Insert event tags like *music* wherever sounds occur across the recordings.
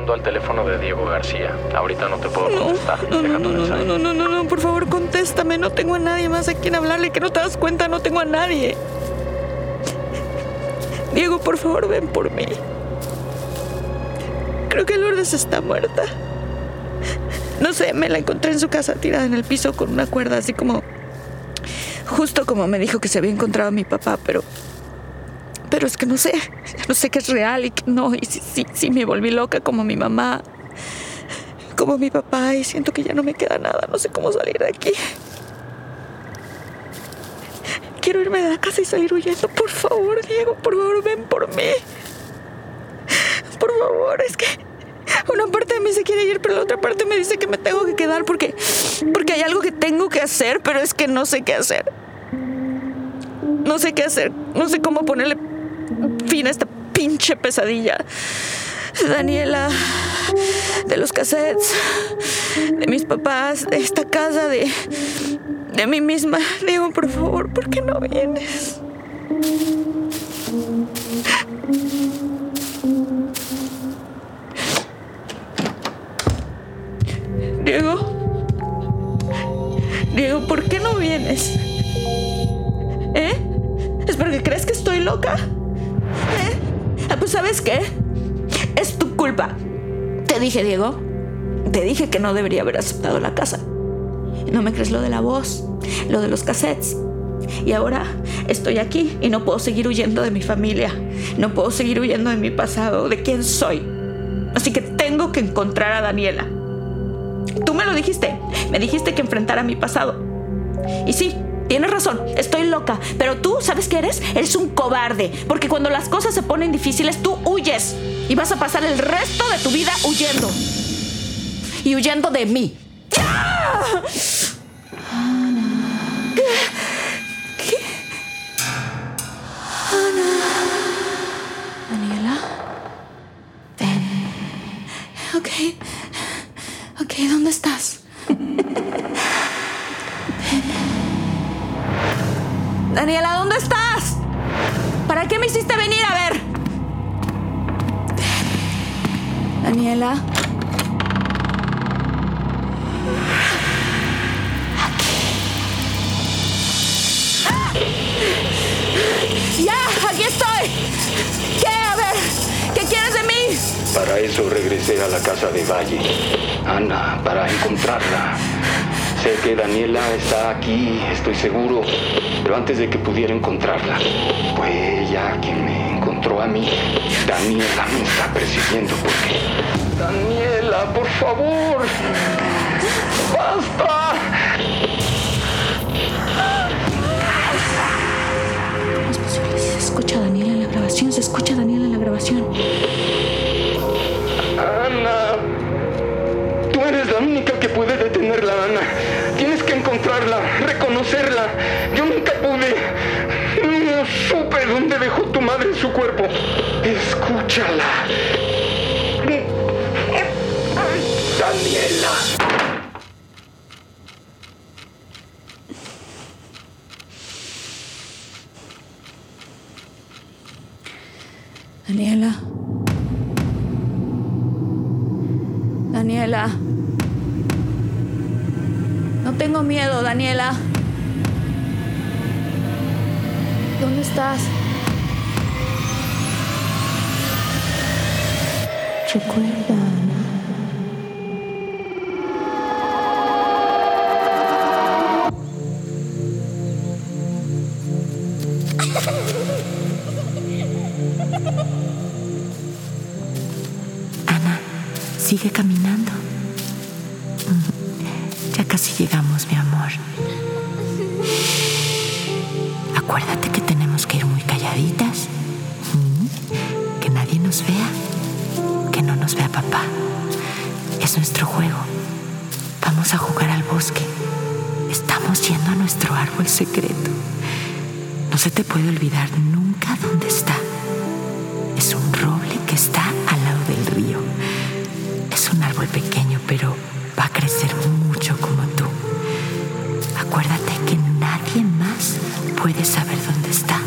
Hablando al teléfono de Diego García. Ahorita no te puedo contestar. No, no, no, no, no, no, no, no, por favor, contéstame. No tengo a nadie más a quien hablarle. Que no te das cuenta, no tengo a nadie. Diego, por favor, ven por mí. Creo que Lourdes está muerta. No sé, me la encontré en su casa tirada en el piso con una cuerda, así como. Justo como me dijo que se había encontrado mi papá, pero pero es que no sé, no sé qué es real y que no. Y sí, sí, me volví loca como mi mamá, como mi papá y siento que ya no me queda nada. No sé cómo salir de aquí. Quiero irme de la casa y salir huyendo. Por favor, Diego, por favor, ven por mí. Por favor, es que una parte de mí se quiere ir, pero la otra parte me dice que me tengo que quedar porque, porque hay algo que tengo que hacer, pero es que no sé qué hacer. No sé qué hacer, no sé cómo ponerle fin a esta pinche pesadilla. Daniela, de los cassettes, de mis papás, de esta casa, de, de mí misma. Diego, por favor, ¿por qué no vienes? Diego. Diego, ¿por qué no vienes? ¿Eh? ¿Es porque crees que estoy loca? Sabes? Es tu culpa. Te dije, Diego. Te dije que no debería haber aceptado la casa. No me crees lo de la voz, lo de los cassettes. Y ahora estoy aquí y no puedo seguir huyendo de mi familia. No puedo seguir huyendo de mi pasado, de quién soy. Así que tengo que encontrar a Daniela. Tú me lo dijiste. Me dijiste que enfrentara mi pasado. Y sí, Tienes razón, estoy loca, pero tú, ¿sabes qué eres? Eres un cobarde, porque cuando las cosas se ponen difíciles, tú huyes y vas a pasar el resto de tu vida huyendo. Y huyendo de mí. ¿Qué? Ana. Daniela. Ven. Ok. Ok, ¿dónde estás? *laughs* Daniela, ¿dónde estás? ¿Para qué me hiciste venir a ver? Daniela. ¡Ya! ¡Aquí estoy! ¿Qué? A ver, ¿qué quieres de mí? Para eso regresé a la casa de Valle. Ana, para encontrarla. Sé que Daniela está aquí, estoy seguro, pero antes de que pudiera encontrarla, fue ella quien me encontró a mí. Daniela me está persiguiendo porque... Daniela, por favor. ¡Basta! ¿Cómo es posible? Se escucha a Daniela en la grabación, se escucha a Daniela en la grabación. reconocerla. Yo nunca pude. No supe dónde dejó tu madre su cuerpo. Escúchala. Daniela. Daniela. Daniela. Tengo miedo, Daniela. ¿Dónde estás? Recuerda. Ana, sigue caminando. Llegamos, mi amor. Acuérdate que tenemos que ir muy calladitas. Que nadie nos vea. Que no nos vea papá. Es nuestro juego. Vamos a jugar al bosque. Estamos yendo a nuestro árbol secreto. No se te puede olvidar nunca dónde está. Es un roble que está al lado del río. Es un árbol pequeño, pero va a crecer mucho como más puede saber dónde está.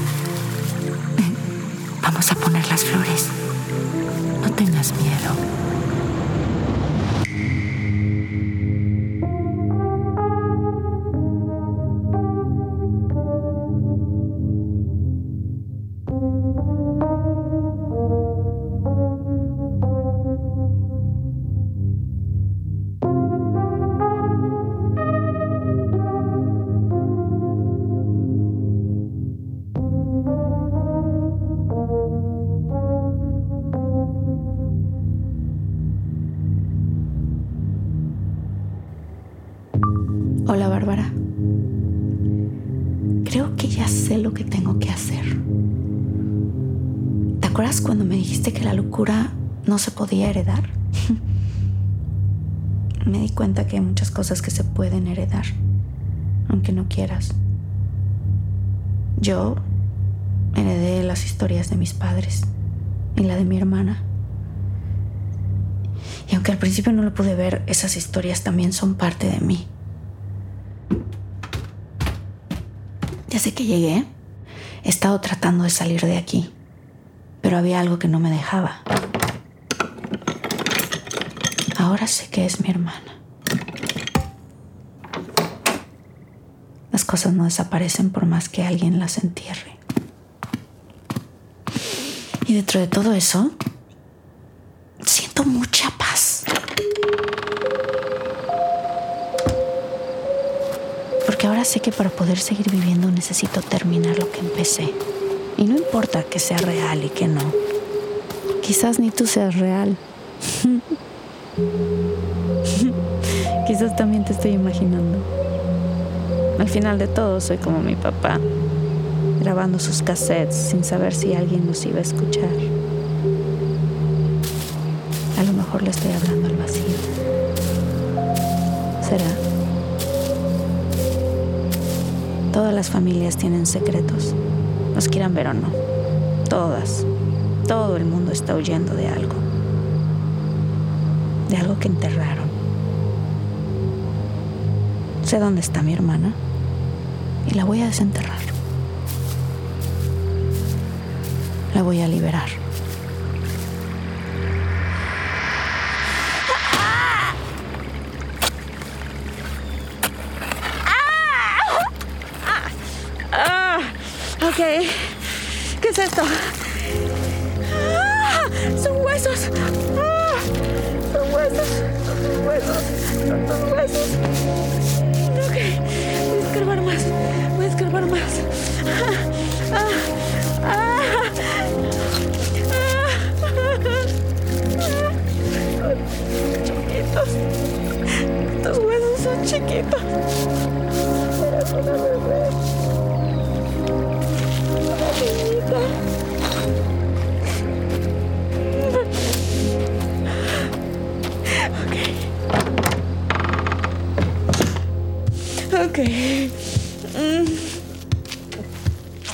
Vamos a poner las flores. No tengas miedo. Locura no se podía heredar? *laughs* me di cuenta que hay muchas cosas que se pueden heredar, aunque no quieras. Yo heredé las historias de mis padres y la de mi hermana. Y aunque al principio no lo pude ver, esas historias también son parte de mí. Desde que llegué, he estado tratando de salir de aquí, pero había algo que no me dejaba. Ahora sé que es mi hermana. Las cosas no desaparecen por más que alguien las entierre. Y dentro de todo eso, siento mucha paz. Porque ahora sé que para poder seguir viviendo necesito terminar lo que empecé. Y no importa que sea real y que no. Quizás ni tú seas real. *laughs* Quizás también te estoy imaginando. Al final de todo soy como mi papá, grabando sus cassettes sin saber si alguien los iba a escuchar. A lo mejor le estoy hablando al vacío. ¿Será? Todas las familias tienen secretos, los quieran ver o no. Todas. Todo el mundo está huyendo de algo. De algo que enterraron. Sé dónde está mi hermana y la voy a desenterrar. La voy a liberar. Ok. ¿Qué es esto? Ah, son huesos. Ah, son huesos. Son huesos. Son huesos. Ok. Mm.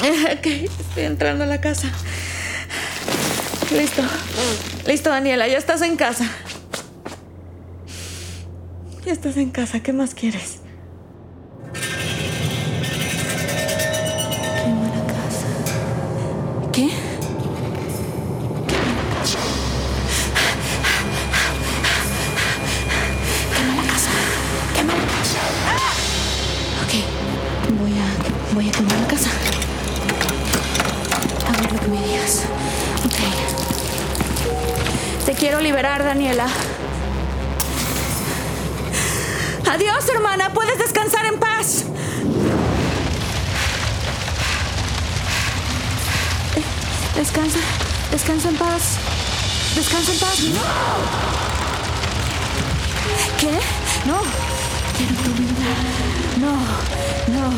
Ok, estoy entrando a la casa. Listo. Listo, Daniela, ya estás en casa. Ya estás en casa, ¿qué más quieres? Ok, voy a, voy a quemar la casa. A ver lo que me digas. Ok. Te quiero liberar, Daniela. Adiós, hermana. Puedes descansar en paz. Descansa. Descansa en paz. Descansa en paz. ¡No! ¿Qué? No. Quiero tu vida. No. No.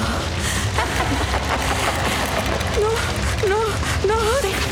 No. No. No. Déjame entrar.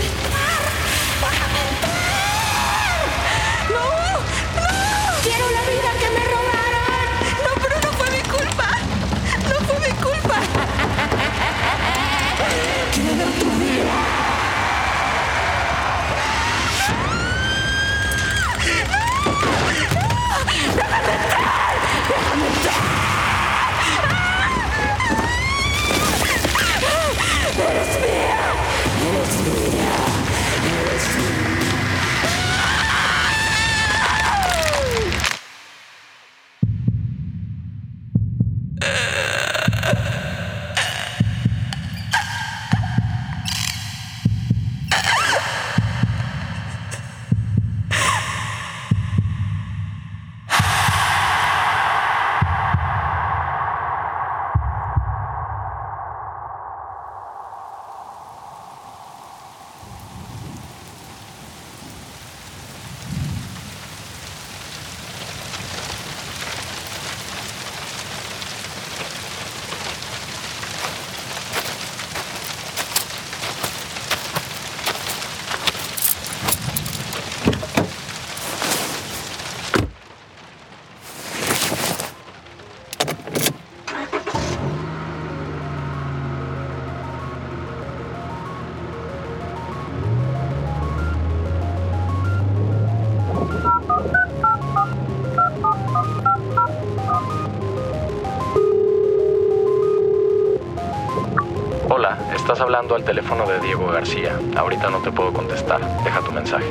Hablando al teléfono de Diego García. Ahorita no te puedo contestar. Deja tu mensaje.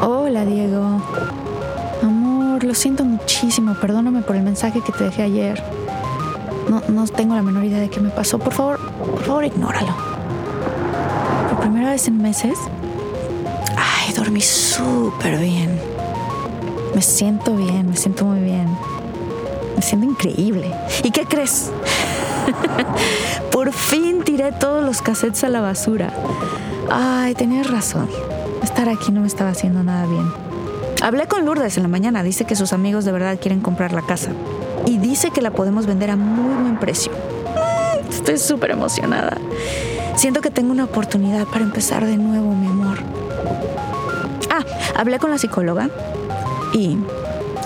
Hola, Diego. Amor, lo siento muchísimo. Perdóname por el mensaje que te dejé ayer. No, no tengo la menor idea de qué me pasó. Por favor, por favor, ignóralo. Por primera vez en meses. Ay, dormí súper bien. Me siento bien, me siento muy bien. Me siento increíble. ¿Y qué crees? *laughs* Por fin tiré todos los cassettes a la basura. Ay, tenías razón. Estar aquí no me estaba haciendo nada bien. Hablé con Lourdes en la mañana. Dice que sus amigos de verdad quieren comprar la casa. Y dice que la podemos vender a muy buen precio. *laughs* Estoy súper emocionada. Siento que tengo una oportunidad para empezar de nuevo, mi amor. Ah, hablé con la psicóloga y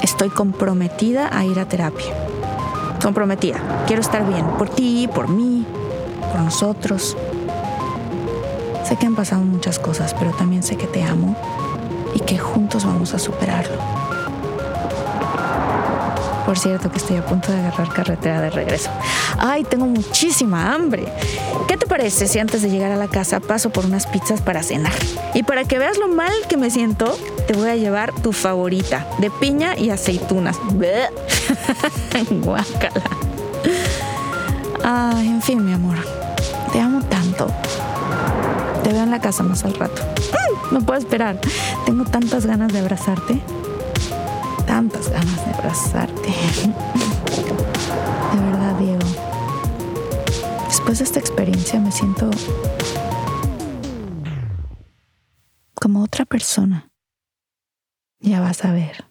estoy comprometida a ir a terapia. Comprometida. Quiero estar bien. Por ti, por mí, por nosotros. Sé que han pasado muchas cosas, pero también sé que te amo y que juntos vamos a superarlo. Por cierto, que estoy a punto de agarrar carretera de regreso. Ay, tengo muchísima hambre. ¿Qué te parece si antes de llegar a la casa paso por unas pizzas para cenar? Y para que veas lo mal que me siento, te voy a llevar tu favorita, de piña y aceitunas. *laughs* Guácala. Ay, en fin, mi amor. Te amo tanto. Te veo en la casa más al rato. Mm, No puedo esperar. Tengo tantas ganas de abrazarte. Tantas ganas de abrazarte. De verdad, Diego. Después de esta experiencia me siento como otra persona. Ya vas a ver.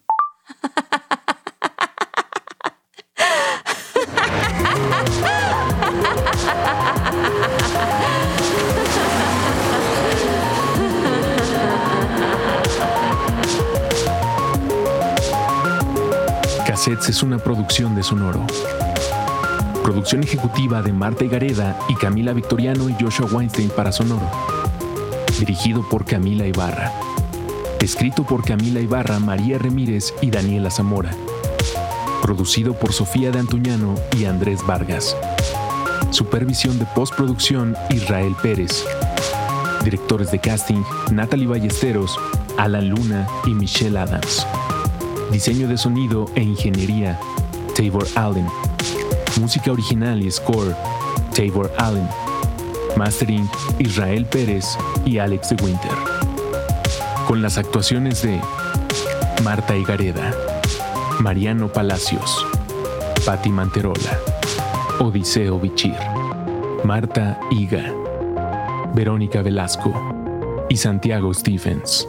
Es una producción de Sonoro. Producción ejecutiva de Marta Gareda y Camila Victoriano y Joshua Weinstein para Sonoro. Dirigido por Camila Ibarra. Escrito por Camila Ibarra, María Ramírez y Daniela Zamora. Producido por Sofía de Antuñano y Andrés Vargas. Supervisión de postproducción Israel Pérez. Directores de casting Natalie Ballesteros, Alan Luna y Michelle Adams. Diseño de sonido e ingeniería Tabor Allen. Música original y score Tabor Allen. Mastering Israel Pérez y Alex de Winter. Con las actuaciones de Marta Higareda, Mariano Palacios, Patti Manterola, Odiseo Bichir, Marta Higa, Verónica Velasco y Santiago Stephens.